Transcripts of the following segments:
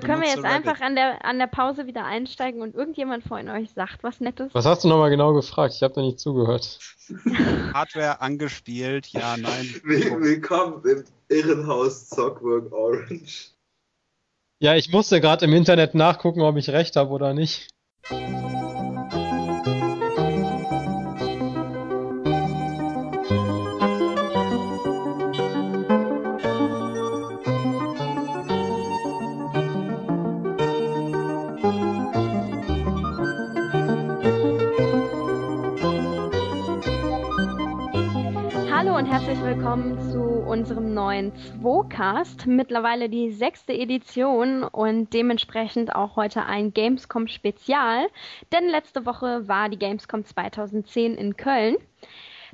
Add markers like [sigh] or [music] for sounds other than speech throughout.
So, können wir jetzt einfach an der, an der Pause wieder einsteigen und irgendjemand von euch sagt was Nettes? Was hast du nochmal genau gefragt? Ich habe da nicht zugehört. [laughs] Hardware angespielt, ja, nein. [laughs] Willkommen im Irrenhaus Zockwork Orange. Ja, ich musste gerade im Internet nachgucken, ob ich recht habe oder nicht. Unserem neuen Zwocast. Mittlerweile die sechste Edition und dementsprechend auch heute ein Gamescom Spezial. Denn letzte Woche war die Gamescom 2010 in Köln.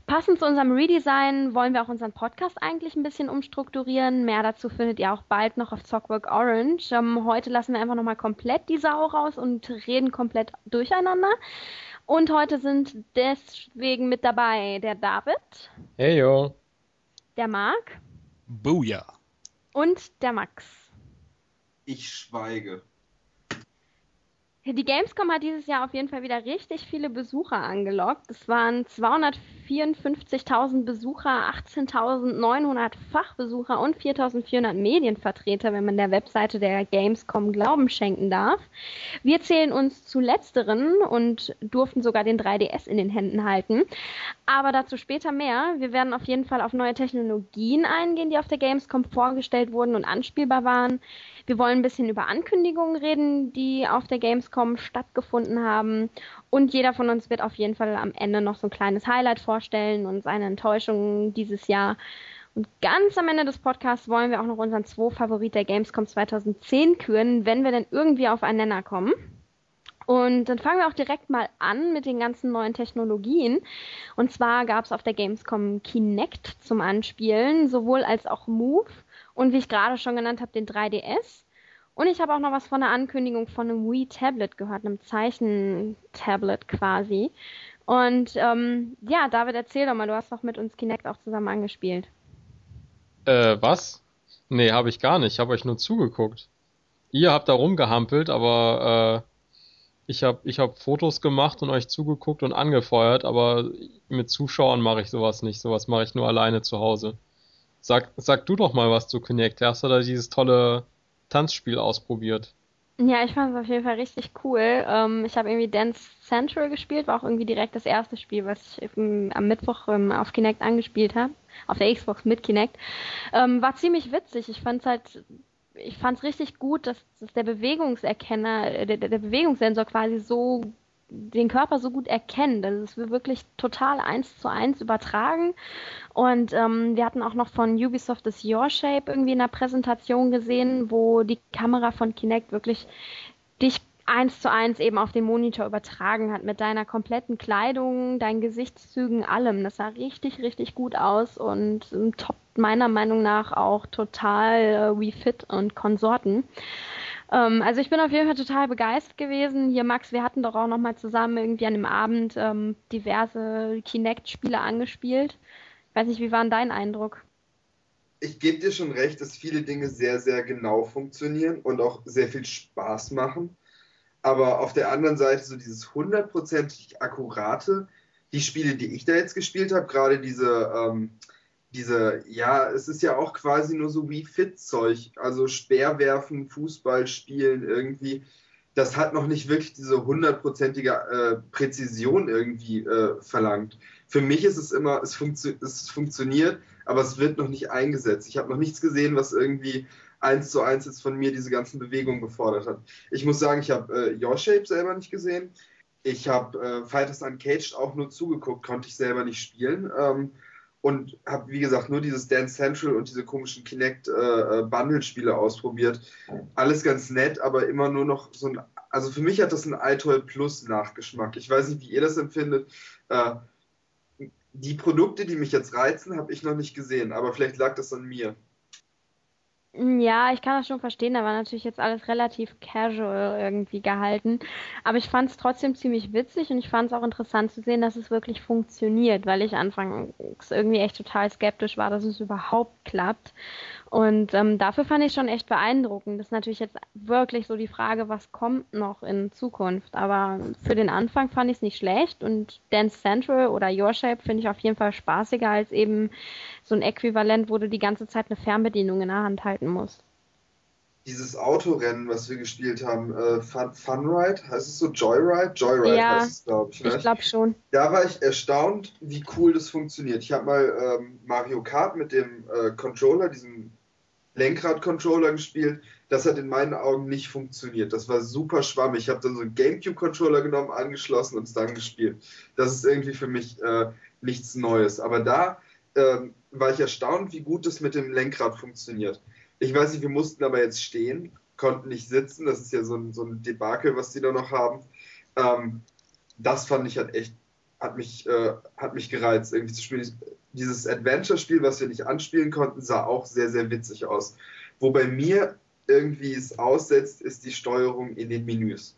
Passend zu unserem Redesign wollen wir auch unseren Podcast eigentlich ein bisschen umstrukturieren. Mehr dazu findet ihr auch bald noch auf Zockwork Orange. Ähm, heute lassen wir einfach nochmal komplett die Sau raus und reden komplett durcheinander. Und heute sind deswegen mit dabei der David. Hey yo der Marc. Booyah. Und der Max. Ich schweige. Die Gamescom hat dieses Jahr auf jeden Fall wieder richtig viele Besucher angelockt. Es waren 254.000 Besucher, 18.900 Fachbesucher und 4.400 Medienvertreter, wenn man der Webseite der Gamescom Glauben schenken darf. Wir zählen uns zu letzteren und durften sogar den 3DS in den Händen halten. Aber dazu später mehr. Wir werden auf jeden Fall auf neue Technologien eingehen, die auf der Gamescom vorgestellt wurden und anspielbar waren. Wir wollen ein bisschen über Ankündigungen reden, die auf der Gamescom stattgefunden haben. Und jeder von uns wird auf jeden Fall am Ende noch so ein kleines Highlight vorstellen und seine Enttäuschungen dieses Jahr. Und ganz am Ende des Podcasts wollen wir auch noch unseren zwei Favorit der Gamescom 2010 küren, wenn wir denn irgendwie auf einen Nenner kommen. Und dann fangen wir auch direkt mal an mit den ganzen neuen Technologien. Und zwar gab es auf der Gamescom Kinect zum Anspielen, sowohl als auch Move und wie ich gerade schon genannt habe, den 3DS. Und ich habe auch noch was von der Ankündigung von einem Wii Tablet gehört, einem Zeichentablet quasi. Und ähm, ja, David, erzähl doch mal, du hast doch mit uns Kinect auch zusammen angespielt. Äh, was? Nee, habe ich gar nicht. Ich habe euch nur zugeguckt. Ihr habt da rumgehampelt, aber äh, ich habe ich hab Fotos gemacht und euch zugeguckt und angefeuert, aber mit Zuschauern mache ich sowas nicht. Sowas mache ich nur alleine zu Hause. Sag, sag du doch mal was zu Connect. Hast du da dieses tolle Tanzspiel ausprobiert? Ja, ich fand es auf jeden Fall richtig cool. Ähm, ich habe irgendwie Dance Central gespielt, war auch irgendwie direkt das erste Spiel, was ich am Mittwoch ähm, auf Kinect angespielt habe. Auf der Xbox mit Kinect. Ähm, war ziemlich witzig. Ich fand es halt ich fand es richtig gut, dass, dass der Bewegungserkenner, der, der Bewegungssensor quasi so den Körper so gut. Also es wird wirklich total eins zu eins übertragen. Und ähm, wir hatten auch noch von Ubisoft das Your Shape irgendwie in der Präsentation gesehen, wo die Kamera von Kinect wirklich dich eins zu eins eben auf den Monitor übertragen hat mit deiner kompletten Kleidung, deinen Gesichtszügen, allem. Das sah richtig, richtig gut aus und top meiner Meinung nach auch total äh, Wii Fit und Konsorten. Ähm, also ich bin auf jeden Fall total begeistert gewesen. Hier, Max, wir hatten doch auch noch mal zusammen irgendwie an dem Abend ähm, diverse Kinect-Spiele angespielt. Ich weiß nicht, wie war denn dein Eindruck? Ich gebe dir schon recht, dass viele Dinge sehr, sehr genau funktionieren und auch sehr viel Spaß machen. Aber auf der anderen Seite so dieses hundertprozentig akkurate, die Spiele, die ich da jetzt gespielt habe, gerade diese ähm, diese, ja, es ist ja auch quasi nur so wie Fit-Zeug, also Speerwerfen, Fußball spielen irgendwie. Das hat noch nicht wirklich diese hundertprozentige äh, Präzision irgendwie äh, verlangt. Für mich ist es immer, es, funktio es funktioniert, aber es wird noch nicht eingesetzt. Ich habe noch nichts gesehen, was irgendwie eins zu eins jetzt von mir diese ganzen Bewegungen gefordert hat. Ich muss sagen, ich habe äh, Your Shape selber nicht gesehen. Ich habe äh, Fighters Uncaged auch nur zugeguckt, konnte ich selber nicht spielen. Ähm, und habe, wie gesagt, nur dieses Dance Central und diese komischen Kinect äh, äh, ausprobiert. Alles ganz nett, aber immer nur noch so ein. Also für mich hat das ein iToy Plus Nachgeschmack. Ich weiß nicht, wie ihr das empfindet. Äh, die Produkte, die mich jetzt reizen, habe ich noch nicht gesehen, aber vielleicht lag das an mir. Ja, ich kann das schon verstehen, da war natürlich jetzt alles relativ casual irgendwie gehalten. Aber ich fand es trotzdem ziemlich witzig und ich fand es auch interessant zu sehen, dass es wirklich funktioniert, weil ich anfangs irgendwie echt total skeptisch war, dass es überhaupt klappt. Und ähm, dafür fand ich schon echt beeindruckend. Das ist natürlich jetzt wirklich so die Frage, was kommt noch in Zukunft. Aber für den Anfang fand ich es nicht schlecht und Dance Central oder Your Shape finde ich auf jeden Fall spaßiger als eben so ein Äquivalent, wo du die ganze Zeit eine Fernbedienung in der Hand halten musst. Dieses Autorennen, was wir gespielt haben, äh, Fun, Funride, heißt es so Joyride? Joyride ja, heißt es, glaube ich. Ne? Ich glaube schon. Da war ich erstaunt, wie cool das funktioniert. Ich habe mal ähm, Mario Kart mit dem äh, Controller, diesem Lenkrad-Controller gespielt. Das hat in meinen Augen nicht funktioniert. Das war super schwammig. Ich habe dann so einen GameCube-Controller genommen, angeschlossen und es dann gespielt. Das ist irgendwie für mich äh, nichts Neues. Aber da äh, war ich erstaunt, wie gut das mit dem Lenkrad funktioniert. Ich weiß nicht, wir mussten aber jetzt stehen, konnten nicht sitzen. Das ist ja so ein, so ein Debakel, was die da noch haben. Ähm, das fand ich halt echt, hat mich, äh, hat mich gereizt, irgendwie zu spielen dieses Adventure-Spiel, was wir nicht anspielen konnten, sah auch sehr, sehr witzig aus. Wo bei mir irgendwie es aussetzt, ist die Steuerung in den Menüs.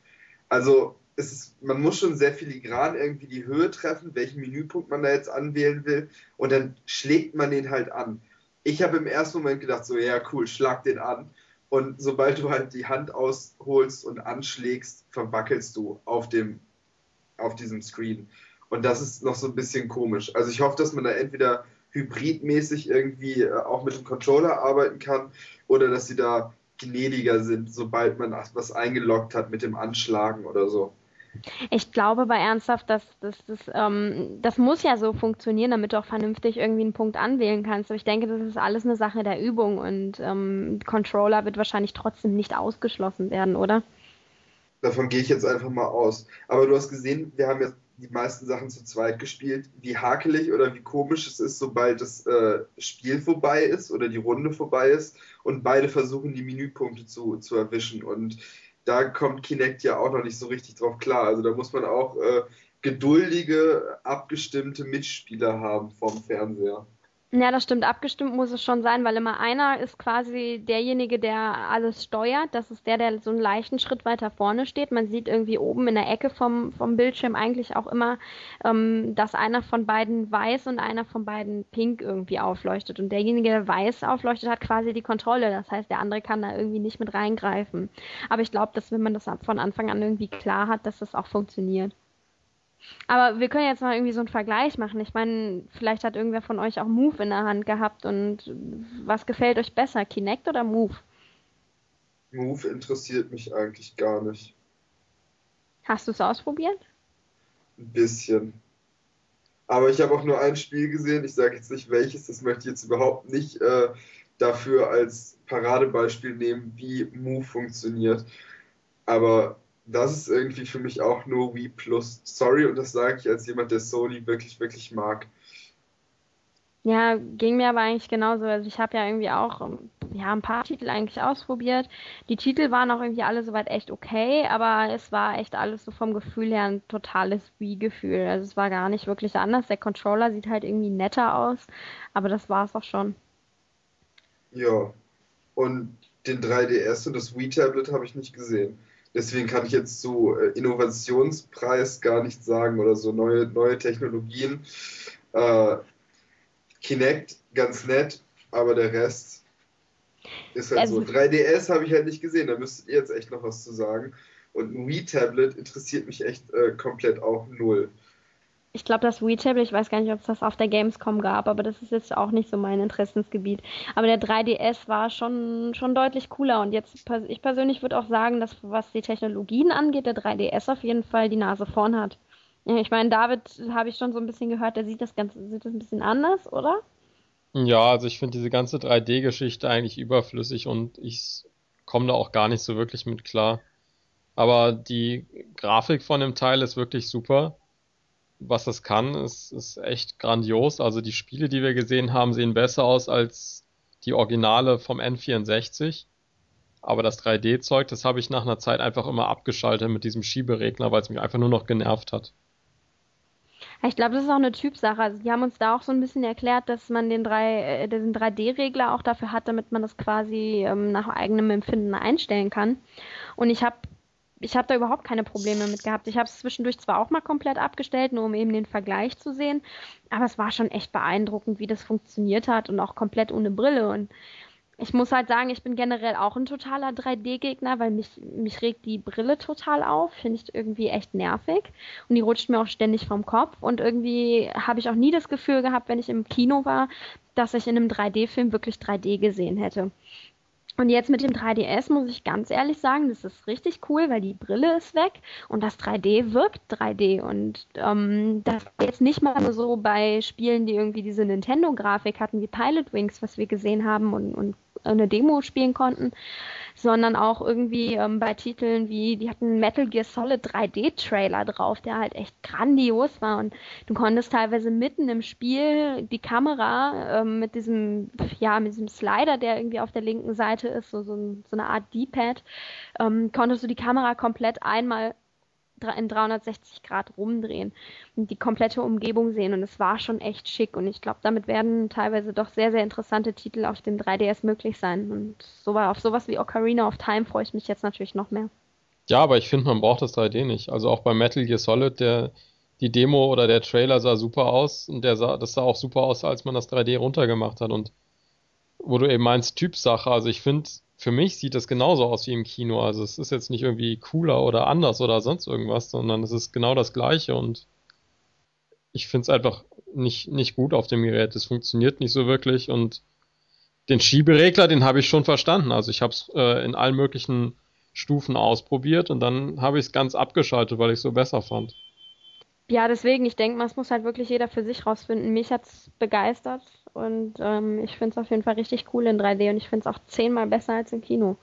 Also ist, man muss schon sehr filigran irgendwie die Höhe treffen, welchen Menüpunkt man da jetzt anwählen will, und dann schlägt man den halt an. Ich habe im ersten Moment gedacht, so, ja, cool, schlag den an. Und sobald du halt die Hand ausholst und anschlägst, verwackelst du auf, dem, auf diesem Screen. Und das ist noch so ein bisschen komisch. Also ich hoffe, dass man da entweder hybridmäßig irgendwie äh, auch mit dem Controller arbeiten kann oder dass sie da gnädiger sind, sobald man was eingeloggt hat mit dem Anschlagen oder so. Ich glaube aber ernsthaft, dass, dass, dass ähm, das muss ja so funktionieren, damit du auch vernünftig irgendwie einen Punkt anwählen kannst. Aber ich denke, das ist alles eine Sache der Übung und ähm, Controller wird wahrscheinlich trotzdem nicht ausgeschlossen werden, oder? Davon gehe ich jetzt einfach mal aus. Aber du hast gesehen, wir haben jetzt die meisten Sachen zu zweit gespielt, wie hakelig oder wie komisch es ist, sobald das äh, Spiel vorbei ist oder die Runde vorbei ist und beide versuchen, die Menüpunkte zu, zu erwischen. Und da kommt Kinect ja auch noch nicht so richtig drauf klar. Also da muss man auch äh, geduldige, abgestimmte Mitspieler haben vom Fernseher. Ja, das stimmt. Abgestimmt muss es schon sein, weil immer einer ist quasi derjenige, der alles steuert. Das ist der, der so einen leichten Schritt weiter vorne steht. Man sieht irgendwie oben in der Ecke vom, vom Bildschirm eigentlich auch immer, ähm, dass einer von beiden weiß und einer von beiden pink irgendwie aufleuchtet. Und derjenige, der weiß aufleuchtet, hat quasi die Kontrolle. Das heißt, der andere kann da irgendwie nicht mit reingreifen. Aber ich glaube, dass wenn man das von Anfang an irgendwie klar hat, dass das auch funktioniert. Aber wir können jetzt mal irgendwie so einen Vergleich machen. Ich meine, vielleicht hat irgendwer von euch auch Move in der Hand gehabt und was gefällt euch besser, Kinect oder Move? Move interessiert mich eigentlich gar nicht. Hast du es ausprobiert? Ein bisschen. Aber ich habe auch nur ein Spiel gesehen. Ich sage jetzt nicht welches, das möchte ich jetzt überhaupt nicht äh, dafür als Paradebeispiel nehmen, wie Move funktioniert. Aber das ist irgendwie für mich auch nur Wii Plus. Sorry, und das sage ich als jemand, der Sony wirklich, wirklich mag. Ja, ging mir aber eigentlich genauso. Also ich habe ja irgendwie auch ja, ein paar Titel eigentlich ausprobiert. Die Titel waren auch irgendwie alle soweit echt okay, aber es war echt alles so vom Gefühl her ein totales Wii-Gefühl. Also es war gar nicht wirklich anders. Der Controller sieht halt irgendwie netter aus, aber das war es auch schon. Ja, und den 3DS und das Wii-Tablet habe ich nicht gesehen. Deswegen kann ich jetzt so äh, Innovationspreis gar nicht sagen oder so neue, neue Technologien. Äh, Kinect ganz nett, aber der Rest ist halt also, so. 3DS habe ich halt nicht gesehen, da müsstet ihr jetzt echt noch was zu sagen. Und ein Wii-Tablet interessiert mich echt äh, komplett auch null ich glaube, das Wii-Tablet, ich weiß gar nicht, ob es das auf der Gamescom gab, aber das ist jetzt auch nicht so mein Interessensgebiet. Aber der 3DS war schon, schon deutlich cooler und jetzt, ich persönlich würde auch sagen, dass was die Technologien angeht, der 3DS auf jeden Fall die Nase vorn hat. Ich meine, David habe ich schon so ein bisschen gehört, der sieht das Ganze, sieht das ein bisschen anders, oder? Ja, also ich finde diese ganze 3D-Geschichte eigentlich überflüssig und ich komme da auch gar nicht so wirklich mit klar. Aber die Grafik von dem Teil ist wirklich super was es kann, ist, ist echt grandios. Also die Spiele, die wir gesehen haben, sehen besser aus als die Originale vom N64. Aber das 3D-Zeug, das habe ich nach einer Zeit einfach immer abgeschaltet mit diesem Schieberegler, weil es mich einfach nur noch genervt hat. Ich glaube, das ist auch eine Typsache. Also die haben uns da auch so ein bisschen erklärt, dass man den, drei, äh, den 3D-Regler auch dafür hat, damit man das quasi ähm, nach eigenem Empfinden einstellen kann. Und ich habe ich habe da überhaupt keine Probleme mit gehabt. Ich habe es zwischendurch zwar auch mal komplett abgestellt, nur um eben den Vergleich zu sehen, aber es war schon echt beeindruckend, wie das funktioniert hat und auch komplett ohne Brille. Und ich muss halt sagen, ich bin generell auch ein totaler 3D-Gegner, weil mich, mich regt die Brille total auf. Finde ich irgendwie echt nervig. Und die rutscht mir auch ständig vom Kopf. Und irgendwie habe ich auch nie das Gefühl gehabt, wenn ich im Kino war, dass ich in einem 3D-Film wirklich 3D gesehen hätte. Und jetzt mit dem 3DS muss ich ganz ehrlich sagen, das ist richtig cool, weil die Brille ist weg und das 3D wirkt 3D. Und ähm, das jetzt nicht mal so bei Spielen, die irgendwie diese Nintendo-Grafik hatten, wie Pilot Wings, was wir gesehen haben und, und eine Demo spielen konnten, sondern auch irgendwie ähm, bei Titeln wie, die hatten Metal Gear Solid 3D-Trailer drauf, der halt echt grandios war. Und du konntest teilweise mitten im Spiel die Kamera ähm, mit diesem, ja, mit diesem Slider, der irgendwie auf der linken Seite ist, so, so, so eine Art D-Pad, ähm, konntest du die Kamera komplett einmal in 360 Grad rumdrehen und die komplette Umgebung sehen. Und es war schon echt schick. Und ich glaube, damit werden teilweise doch sehr, sehr interessante Titel auf dem 3DS möglich sein. Und so, auf sowas wie Ocarina of Time freue ich mich jetzt natürlich noch mehr. Ja, aber ich finde, man braucht das 3D nicht. Also auch bei Metal Gear Solid, der, die Demo oder der Trailer sah super aus und der sah, das sah auch super aus, als man das 3D runtergemacht hat. Und wo du eben meinst, Typsache, also ich finde, für mich sieht das genauso aus wie im Kino. Also es ist jetzt nicht irgendwie cooler oder anders oder sonst irgendwas, sondern es ist genau das gleiche und ich finde es einfach nicht, nicht gut auf dem Gerät. Es funktioniert nicht so wirklich und den Schieberegler, den habe ich schon verstanden. Also ich habe es äh, in allen möglichen Stufen ausprobiert und dann habe ich es ganz abgeschaltet, weil ich es so besser fand. Ja, deswegen, ich denke es muss halt wirklich jeder für sich rausfinden. Mich hat es begeistert und ähm, ich finde es auf jeden Fall richtig cool in 3D und ich finde es auch zehnmal besser als im Kino.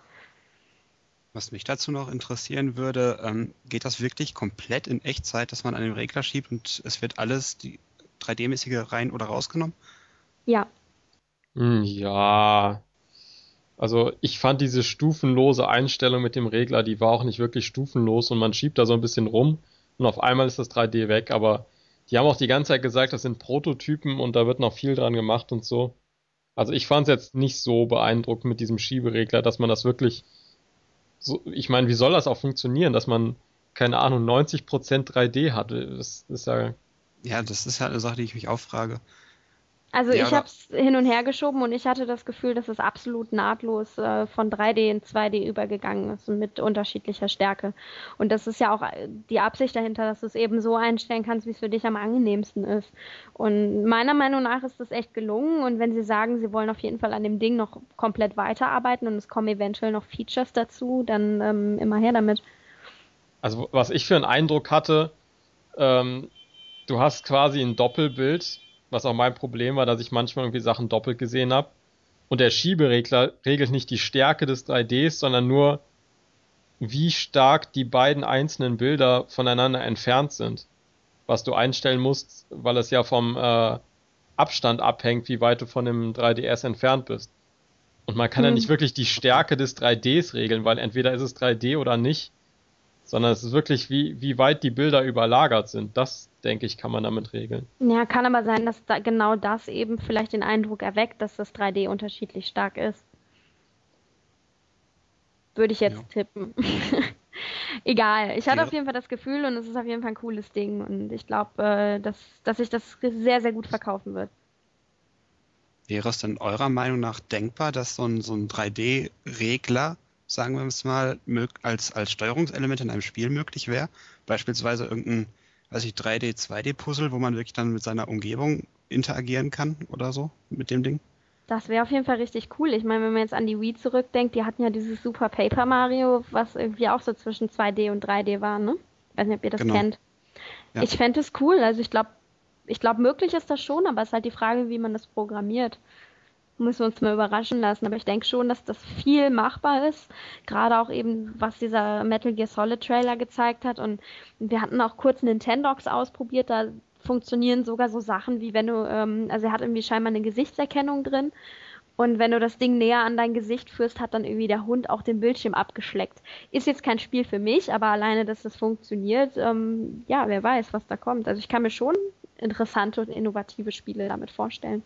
Was mich dazu noch interessieren würde, ähm, geht das wirklich komplett in Echtzeit, dass man an den Regler schiebt und es wird alles die 3D-mäßige rein oder rausgenommen? Ja. Hm, ja. Also ich fand diese stufenlose Einstellung mit dem Regler, die war auch nicht wirklich stufenlos und man schiebt da so ein bisschen rum und auf einmal ist das 3D weg, aber die haben auch die ganze Zeit gesagt, das sind Prototypen und da wird noch viel dran gemacht und so. Also ich fand es jetzt nicht so beeindruckend mit diesem Schieberegler, dass man das wirklich so, ich meine, wie soll das auch funktionieren, dass man, keine Ahnung, 90% 3D hat? Das ist ja. Ja, das ist ja eine Sache, die ich mich auch frage. Also ja, ich habe es hin und her geschoben und ich hatte das Gefühl, dass es absolut nahtlos äh, von 3D in 2D übergegangen ist mit unterschiedlicher Stärke. Und das ist ja auch äh, die Absicht dahinter, dass du es eben so einstellen kannst, wie es für dich am angenehmsten ist. Und meiner Meinung nach ist das echt gelungen. Und wenn sie sagen, sie wollen auf jeden Fall an dem Ding noch komplett weiterarbeiten und es kommen eventuell noch Features dazu, dann ähm, immer her damit. Also was ich für einen Eindruck hatte, ähm, du hast quasi ein Doppelbild was auch mein Problem war, dass ich manchmal irgendwie Sachen doppelt gesehen habe. Und der Schieberegler regelt nicht die Stärke des 3Ds, sondern nur, wie stark die beiden einzelnen Bilder voneinander entfernt sind. Was du einstellen musst, weil es ja vom äh, Abstand abhängt, wie weit du von dem 3DS entfernt bist. Und man kann hm. ja nicht wirklich die Stärke des 3Ds regeln, weil entweder ist es 3D oder nicht sondern es ist wirklich, wie, wie weit die Bilder überlagert sind. Das, denke ich, kann man damit regeln. Ja, kann aber sein, dass da genau das eben vielleicht den Eindruck erweckt, dass das 3D unterschiedlich stark ist. Würde ich jetzt ja. tippen. [laughs] Egal. Ich hatte ja. auf jeden Fall das Gefühl und es ist auf jeden Fall ein cooles Ding und ich glaube, äh, dass, dass sich das sehr, sehr gut verkaufen wird. Wäre es denn eurer Meinung nach denkbar, dass so ein, so ein 3D-Regler sagen wir es mal, als, als Steuerungselement in einem Spiel möglich wäre. Beispielsweise irgendein, weiß ich, 3D, 2D-Puzzle, wo man wirklich dann mit seiner Umgebung interagieren kann oder so mit dem Ding. Das wäre auf jeden Fall richtig cool. Ich meine, wenn man jetzt an die Wii zurückdenkt, die hatten ja dieses Super Paper Mario, was irgendwie auch so zwischen 2D und 3D war, ne? Ich weiß nicht, ob ihr das genau. kennt. Ja. Ich fände es cool. Also ich glaube, ich glaube, möglich ist das schon, aber es ist halt die Frage, wie man das programmiert müssen wir uns mal überraschen lassen. Aber ich denke schon, dass das viel machbar ist. Gerade auch eben, was dieser Metal Gear Solid Trailer gezeigt hat. Und wir hatten auch kurz Nintendox ausprobiert. Da funktionieren sogar so Sachen wie wenn du, ähm, also er hat irgendwie scheinbar eine Gesichtserkennung drin. Und wenn du das Ding näher an dein Gesicht führst, hat dann irgendwie der Hund auch den Bildschirm abgeschleckt. Ist jetzt kein Spiel für mich, aber alleine, dass das funktioniert, ähm, ja, wer weiß, was da kommt. Also ich kann mir schon interessante und innovative Spiele damit vorstellen.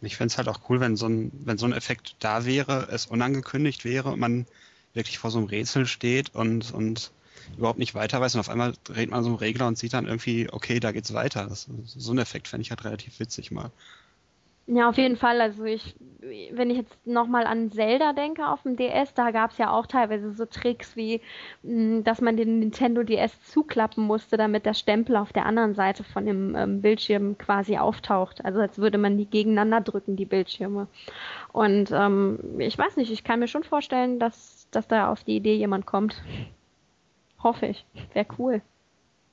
Ich fände es halt auch cool, wenn so, ein, wenn so ein Effekt da wäre, es unangekündigt wäre und man wirklich vor so einem Rätsel steht und, und überhaupt nicht weiter weiß und auf einmal dreht man so einen Regler und sieht dann irgendwie, okay, da geht's weiter. Das, so ein Effekt fände ich halt relativ witzig mal. Ja, auf jeden Fall. Also ich, wenn ich jetzt nochmal an Zelda denke auf dem DS, da gab es ja auch teilweise so Tricks wie, mm, dass man den Nintendo DS zuklappen musste, damit der Stempel auf der anderen Seite von dem ähm, Bildschirm quasi auftaucht. Also als würde man die gegeneinander drücken, die Bildschirme. Und ähm, ich weiß nicht, ich kann mir schon vorstellen, dass, dass da auf die Idee jemand kommt. Hoffe ich. Wäre cool.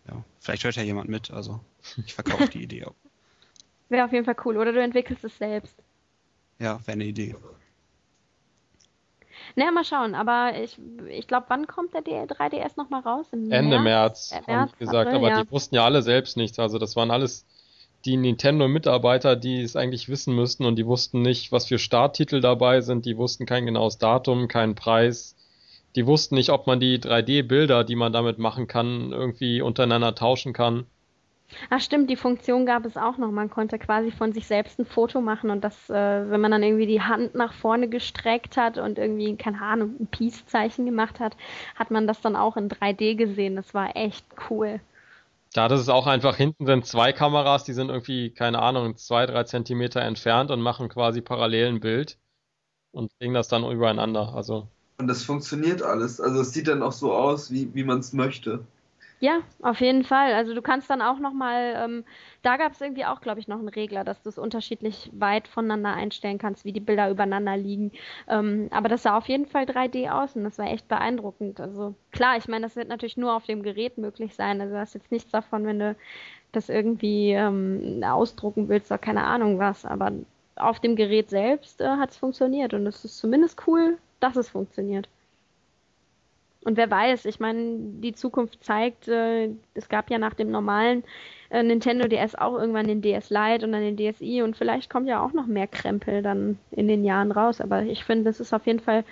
Ja, vielleicht hört ja jemand mit, also ich verkaufe die Idee auch. Wäre auf jeden Fall cool. Oder du entwickelst es selbst. Ja, wäre eine Idee. Naja, mal schauen. Aber ich, ich glaube, wann kommt der 3DS nochmal raus? Im Ende März, März haben die gesagt. April, aber ja. die wussten ja alle selbst nichts. Also das waren alles die Nintendo-Mitarbeiter, die es eigentlich wissen müssten und die wussten nicht, was für Starttitel dabei sind. Die wussten kein genaues Datum, keinen Preis. Die wussten nicht, ob man die 3D-Bilder, die man damit machen kann, irgendwie untereinander tauschen kann. Ach stimmt, die Funktion gab es auch noch. Man konnte quasi von sich selbst ein Foto machen und das, äh, wenn man dann irgendwie die Hand nach vorne gestreckt hat und irgendwie, keine Ahnung, ein Peace-Zeichen gemacht hat, hat man das dann auch in 3D gesehen. Das war echt cool. Ja, das ist auch einfach, hinten sind zwei Kameras, die sind irgendwie, keine Ahnung, zwei, drei Zentimeter entfernt und machen quasi parallel ein Bild und legen das dann übereinander. Also. Und das funktioniert alles. Also es sieht dann auch so aus, wie, wie man es möchte. Ja, auf jeden Fall. Also du kannst dann auch nochmal, ähm, da gab es irgendwie auch, glaube ich, noch einen Regler, dass du es unterschiedlich weit voneinander einstellen kannst, wie die Bilder übereinander liegen. Ähm, aber das sah auf jeden Fall 3D aus und das war echt beeindruckend. Also klar, ich meine, das wird natürlich nur auf dem Gerät möglich sein. Also du hast jetzt nichts davon, wenn du das irgendwie ähm, ausdrucken willst oder keine Ahnung was. Aber auf dem Gerät selbst äh, hat es funktioniert und es ist zumindest cool, dass es funktioniert. Und wer weiß, ich meine, die Zukunft zeigt, äh, es gab ja nach dem normalen äh, Nintendo DS auch irgendwann den DS Lite und dann den DSi und vielleicht kommt ja auch noch mehr Krempel dann in den Jahren raus. Aber ich finde, das ist auf jeden Fall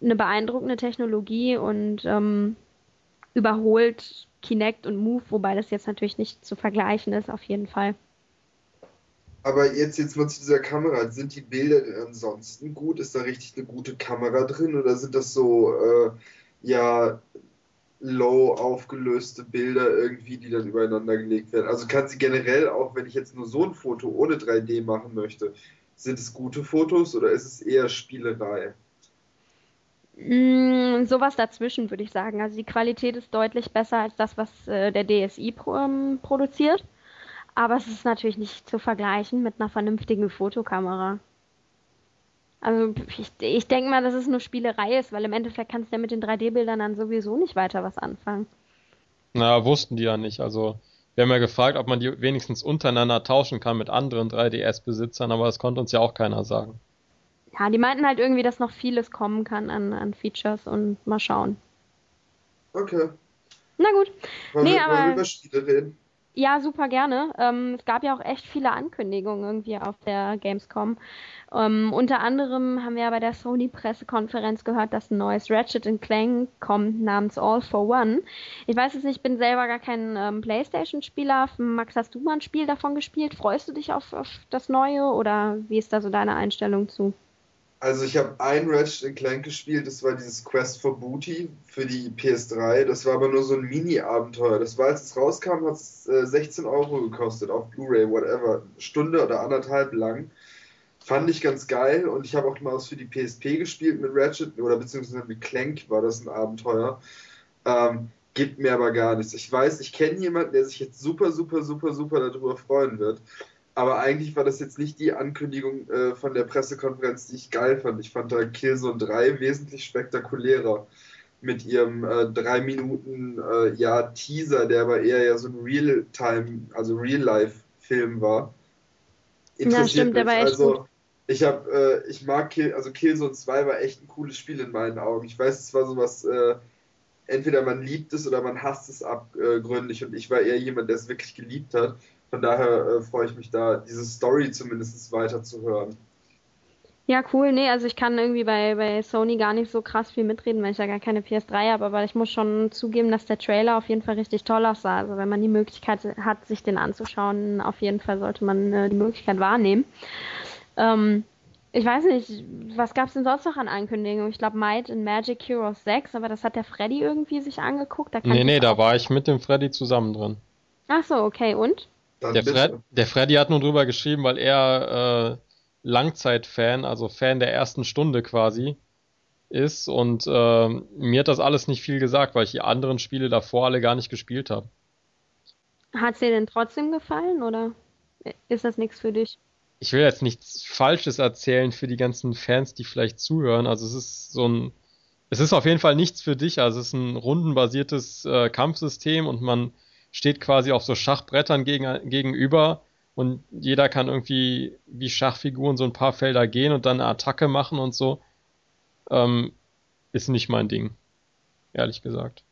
eine beeindruckende Technologie und ähm, überholt Kinect und Move, wobei das jetzt natürlich nicht zu vergleichen ist, auf jeden Fall. Aber jetzt, jetzt mal zu dieser Kamera. Sind die Bilder ansonsten gut? Ist da richtig eine gute Kamera drin oder sind das so äh, ja low aufgelöste Bilder irgendwie, die dann übereinander gelegt werden. Also kann sie generell, auch wenn ich jetzt nur so ein Foto ohne 3D machen möchte, sind es gute Fotos oder ist es eher Spielerei? Mm, sowas dazwischen würde ich sagen. Also die Qualität ist deutlich besser als das, was äh, der DSI pro, ähm, produziert. Aber es ist natürlich nicht zu vergleichen mit einer vernünftigen Fotokamera. Also ich, ich denke mal, dass es nur Spielerei ist, weil im Endeffekt kannst du ja mit den 3D-Bildern dann sowieso nicht weiter was anfangen. Na, wussten die ja nicht. Also wir haben ja gefragt, ob man die wenigstens untereinander tauschen kann mit anderen 3DS-Besitzern, aber das konnte uns ja auch keiner sagen. Ja, die meinten halt irgendwie, dass noch vieles kommen kann an, an Features und mal schauen. Okay. Na gut. Wollen, nee, wir, aber, wollen wir über Spiele reden? Ja, super gerne. Ähm, es gab ja auch echt viele Ankündigungen irgendwie auf der Gamescom. Ähm, unter anderem haben wir ja bei der Sony-Pressekonferenz gehört, dass ein neues Ratchet Clank kommt namens All for One. Ich weiß es nicht, ich bin selber gar kein ähm, Playstation-Spieler. Max, hast du mal ein Spiel davon gespielt? Freust du dich auf, auf das Neue oder wie ist da so deine Einstellung zu? Also ich habe ein Ratchet Clank gespielt, das war dieses Quest for Booty für die PS3. Das war aber nur so ein Mini-Abenteuer. Das war, als es rauskam, hat es äh, 16 Euro gekostet auf Blu-ray, whatever. Stunde oder anderthalb lang. Fand ich ganz geil und ich habe auch mal was für die PSP gespielt mit Ratchet oder beziehungsweise mit Clank war das ein Abenteuer. Ähm, gibt mir aber gar nichts. Ich weiß, ich kenne jemanden, der sich jetzt super, super, super, super darüber freuen wird. Aber eigentlich war das jetzt nicht die Ankündigung äh, von der Pressekonferenz, die ich geil fand. Ich fand da Killzone 3 wesentlich spektakulärer. Mit ihrem äh, drei Minuten äh, ja, Teaser, der aber eher ja so ein Real-Time, also Real-Life-Film war. Interessiert ja, stimmt, der war echt also. Ich habe, äh, ich mag Kill, also Killzone 2 war echt ein cooles Spiel in meinen Augen. Ich weiß, es war sowas, äh, entweder man liebt es oder man hasst es abgründlich und ich war eher jemand, der es wirklich geliebt hat. Von daher äh, freue ich mich da, diese Story zumindest weiter zu hören. Ja, cool. Nee, also ich kann irgendwie bei, bei Sony gar nicht so krass viel mitreden, weil ich ja gar keine PS3 habe, aber ich muss schon zugeben, dass der Trailer auf jeden Fall richtig toll aussah. Also wenn man die Möglichkeit hat, sich den anzuschauen, auf jeden Fall sollte man äh, die Möglichkeit wahrnehmen. Ähm, ich weiß nicht, was gab es denn sonst noch an Ankündigungen? Ich glaube Might in Magic Heroes 6, aber das hat der Freddy irgendwie sich angeguckt. Da nee, nee, da war ich mit dem Freddy zusammen drin. Ach so, okay, und? Der, Fred, der, Freddy hat nur drüber geschrieben, weil er äh, Langzeitfan, also Fan der ersten Stunde quasi ist und äh, mir hat das alles nicht viel gesagt, weil ich die anderen Spiele davor alle gar nicht gespielt habe. Hat es dir denn trotzdem gefallen oder ist das nichts für dich? Ich will jetzt nichts Falsches erzählen für die ganzen Fans, die vielleicht zuhören. Also es ist so ein, es ist auf jeden Fall nichts für dich. Also es ist ein rundenbasiertes äh, Kampfsystem und man steht quasi auf so Schachbrettern gegen, gegenüber und jeder kann irgendwie wie Schachfiguren so ein paar Felder gehen und dann eine Attacke machen und so. Ähm, ist nicht mein Ding. Ehrlich gesagt.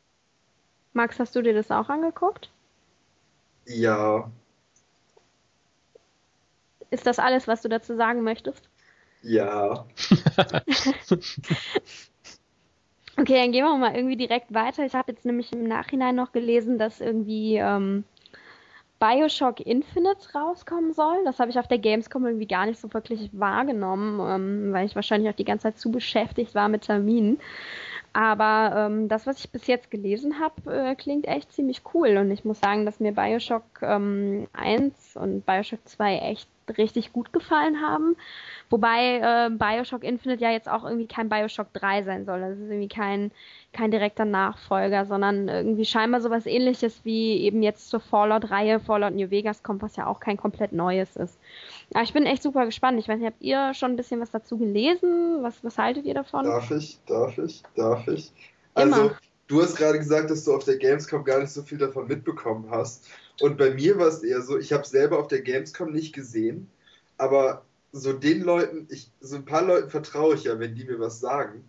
Max, hast du dir das auch angeguckt? Ja. Ist das alles, was du dazu sagen möchtest? Ja. [laughs] [laughs] okay, dann gehen wir mal irgendwie direkt weiter. Ich habe jetzt nämlich im Nachhinein noch gelesen, dass irgendwie ähm, Bioshock Infinite rauskommen soll. Das habe ich auf der Gamescom irgendwie gar nicht so wirklich wahrgenommen, ähm, weil ich wahrscheinlich auch die ganze Zeit zu beschäftigt war mit Terminen. Aber ähm, das, was ich bis jetzt gelesen habe, äh, klingt echt ziemlich cool. Und ich muss sagen, dass mir Bioshock ähm, 1 und Bioshock 2 echt richtig gut gefallen haben. Wobei äh, Bioshock Infinite ja jetzt auch irgendwie kein Bioshock 3 sein soll. Das ist irgendwie kein, kein direkter Nachfolger, sondern irgendwie scheinbar sowas ähnliches wie eben jetzt zur Fallout-Reihe Fallout New Vegas kommt, was ja auch kein komplett neues ist. Aber ich bin echt super gespannt. Ich weiß nicht, habt ihr schon ein bisschen was dazu gelesen? Was, was haltet ihr davon? Darf ich? Darf ich? Darf ich? Also, Immer. Du hast gerade gesagt, dass du auf der Gamescom gar nicht so viel davon mitbekommen hast. Und bei mir war es eher so, ich habe selber auf der Gamescom nicht gesehen, aber so den Leuten, ich, so ein paar Leuten vertraue ich ja, wenn die mir was sagen.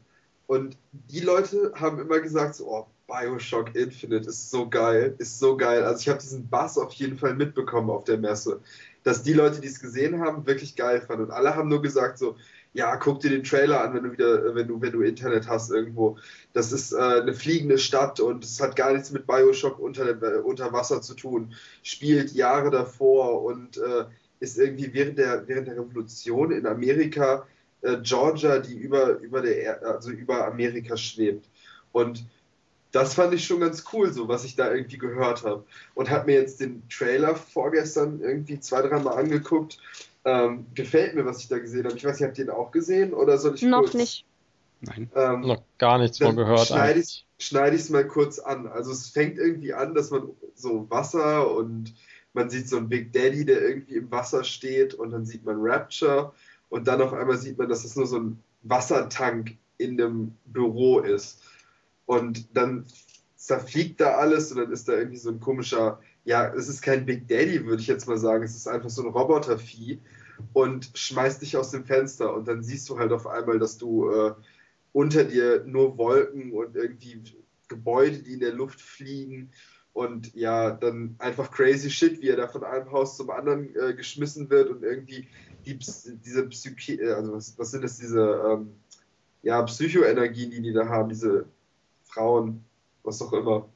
Und die Leute haben immer gesagt, so, oh, Bioshock Infinite ist so geil, ist so geil. Also ich habe diesen Bass auf jeden Fall mitbekommen auf der Messe, dass die Leute, die es gesehen haben, wirklich geil fanden. Und alle haben nur gesagt so, ja, guck dir den Trailer an, wenn du wieder, wenn du, wenn du Internet hast irgendwo. Das ist äh, eine fliegende Stadt und es hat gar nichts mit Bioshock unter, äh, unter Wasser zu tun. Spielt Jahre davor und äh, ist irgendwie während der, während der Revolution in Amerika äh, Georgia, die über, über, der, also über Amerika schwebt. Und das fand ich schon ganz cool, so was ich da irgendwie gehört habe. Und habe mir jetzt den Trailer vorgestern irgendwie zwei, dreimal angeguckt. Ähm, gefällt mir, was ich da gesehen habe. Ich weiß nicht, habt ihr den auch gesehen oder soll ich Noch kurz, nicht. Nein. Ähm, Noch gar nichts von gehört. Schneide ich es mal kurz an. Also es fängt irgendwie an, dass man so Wasser und man sieht so einen Big Daddy, der irgendwie im Wasser steht und dann sieht man Rapture und dann auf einmal sieht man, dass es nur so ein Wassertank in einem Büro ist. Und dann zerfliegt da alles und dann ist da irgendwie so ein komischer, ja, es ist kein Big Daddy, würde ich jetzt mal sagen, es ist einfach so ein Robotervieh und schmeißt dich aus dem Fenster und dann siehst du halt auf einmal, dass du äh, unter dir nur Wolken und irgendwie Gebäude, die in der Luft fliegen und ja, dann einfach crazy shit, wie er da von einem Haus zum anderen äh, geschmissen wird und irgendwie die, diese Psyche, äh, also was, was, sind das, diese ähm, ja, Psychoenergien, die die da haben, diese Frauen, was auch immer.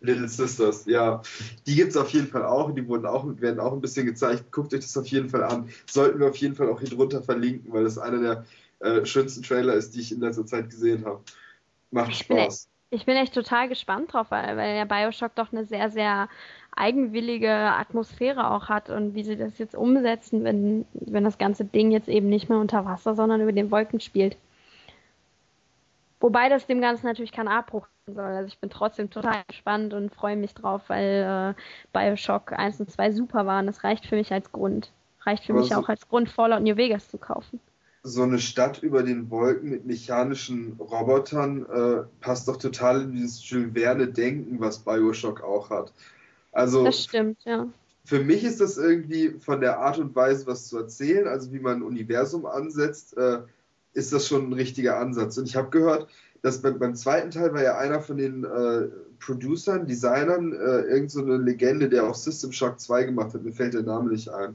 Little Sisters, ja. Die gibt es auf jeden Fall auch. Die wurden auch, werden auch ein bisschen gezeigt. Guckt euch das auf jeden Fall an. Sollten wir auf jeden Fall auch hier drunter verlinken, weil das einer der äh, schönsten Trailer ist, die ich in letzter Zeit gesehen habe. Macht Spaß. Ich bin echt total gespannt drauf, weil, weil der Bioshock doch eine sehr, sehr eigenwillige Atmosphäre auch hat und wie sie das jetzt umsetzen, wenn, wenn das ganze Ding jetzt eben nicht mehr unter Wasser, sondern über den Wolken spielt. Wobei das dem Ganzen natürlich kein Abbruch soll. Also ich bin trotzdem total gespannt und freue mich drauf, weil äh, Bioshock 1 und 2 super waren. Das reicht für mich als Grund. Reicht für Aber mich so auch als Grund, Fallout New Vegas zu kaufen so eine Stadt über den Wolken mit mechanischen Robotern äh, passt doch total in dieses Jules Verne-Denken, was Bioshock auch hat. Also, das stimmt, ja. Für mich ist das irgendwie von der Art und Weise, was zu erzählen, also wie man ein Universum ansetzt, äh, ist das schon ein richtiger Ansatz. Und ich habe gehört, dass beim, beim, zweiten Teil war ja einer von den äh, Producern, Designern, äh, irgend so Legende, der auch System Shock 2 gemacht hat, mir fällt der Name nicht ein.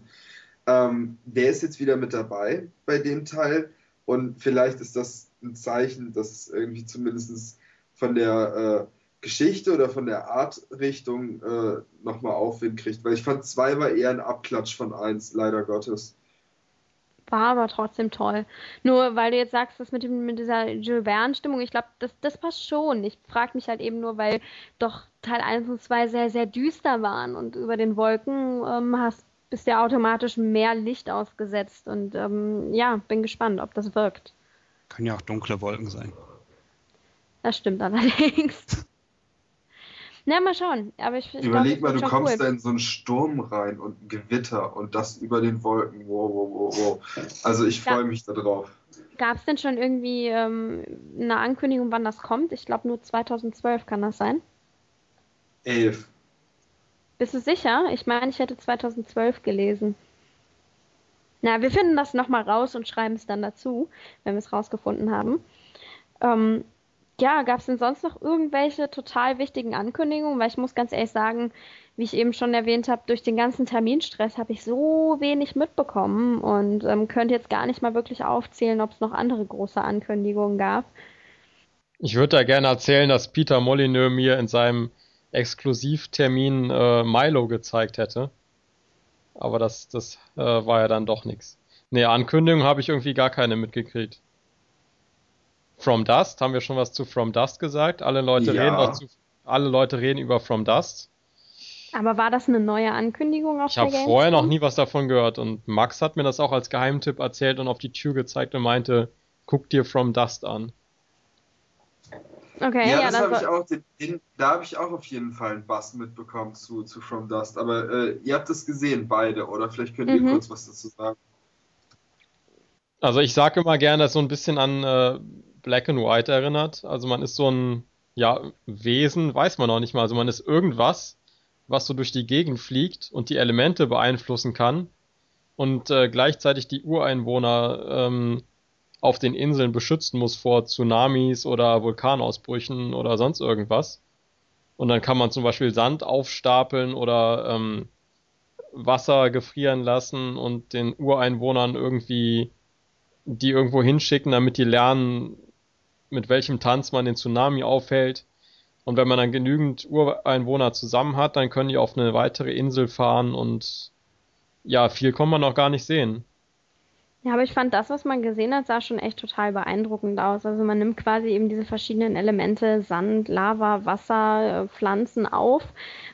Ähm, der ist jetzt wieder mit dabei bei dem Teil. Und vielleicht ist das ein Zeichen, dass es irgendwie zumindest von der äh, Geschichte oder von der Artrichtung äh, nochmal Aufwind kriegt, weil ich fand zwei war eher ein Abklatsch von eins, leider Gottes. War aber trotzdem toll. Nur weil du jetzt sagst, das mit, dem, mit dieser Jules Verne-Stimmung, ich glaube, das, das passt schon. Ich frage mich halt eben nur, weil doch Teil 1 und 2 sehr, sehr düster waren und über den Wolken ähm, hast, bist ja automatisch mehr Licht ausgesetzt. Und ähm, ja, bin gespannt, ob das wirkt. Können ja auch dunkle Wolken sein. Das stimmt [laughs] allerdings. Na, mal schauen. Aber ich, ich Überleg glaub, mal, du kommst cool. da in so einen Sturm rein und ein Gewitter und das über den Wolken. Wow, wow, wow, wow. Also ich freue mich darauf. Gab es denn schon irgendwie ähm, eine Ankündigung, wann das kommt? Ich glaube nur 2012 kann das sein. Elf. Bist du sicher? Ich meine, ich hätte 2012 gelesen. Na, wir finden das nochmal raus und schreiben es dann dazu, wenn wir es rausgefunden haben. Ähm, ja, gab es denn sonst noch irgendwelche total wichtigen Ankündigungen? Weil ich muss ganz ehrlich sagen, wie ich eben schon erwähnt habe, durch den ganzen Terminstress habe ich so wenig mitbekommen und ähm, könnte jetzt gar nicht mal wirklich aufzählen, ob es noch andere große Ankündigungen gab. Ich würde da gerne erzählen, dass Peter Molyneux mir in seinem Exklusivtermin äh, Milo gezeigt hätte. Aber das, das äh, war ja dann doch nichts. Nee, Ankündigungen habe ich irgendwie gar keine mitgekriegt. From Dust, haben wir schon was zu From Dust gesagt? Alle Leute Ja. reden auch zu, alle Leute reden über From Dust. Aber war das eine neue Ankündigung auf Ich habe vorher noch nie was davon gehört und Max hat mir das auch als Geheimtipp erzählt und auf die Tür gezeigt und meinte, guck dir From Dust an. Okay, ja, ja, das dann habe ich auch, den, den, da habe ich auch auf jeden Fall einen Bass mitbekommen zu, zu From Dust. Aber äh, ihr habt es gesehen, beide, oder vielleicht könnt ihr Mhm. kurz was dazu sagen. Also ich sage immer gerne, dass so ein bisschen an äh, Black and White erinnert. Also man ist so ein, ja, Wesen, weiß man noch nicht mal. Also man ist irgendwas, was so durch die Gegend fliegt und die Elemente beeinflussen kann und äh, gleichzeitig die Ureinwohner ähm, auf den Inseln beschützen muss vor Tsunamis oder Vulkanausbrüchen oder sonst irgendwas. Und dann kann man zum Beispiel Sand aufstapeln oder ähm, Wasser gefrieren lassen und den Ureinwohnern irgendwie die irgendwo hinschicken, damit die lernen, mit welchem Tanz man den Tsunami aufhält. Und wenn man dann genügend Ureinwohner zusammen hat, dann können die auf eine weitere Insel fahren und ja, viel kann man noch gar nicht sehen. Ja, aber ich fand das, was man gesehen hat, sah schon echt total beeindruckend aus. Also man nimmt quasi eben diese verschiedenen Elemente, Sand, Lava, Wasser, äh, Pflanzen auf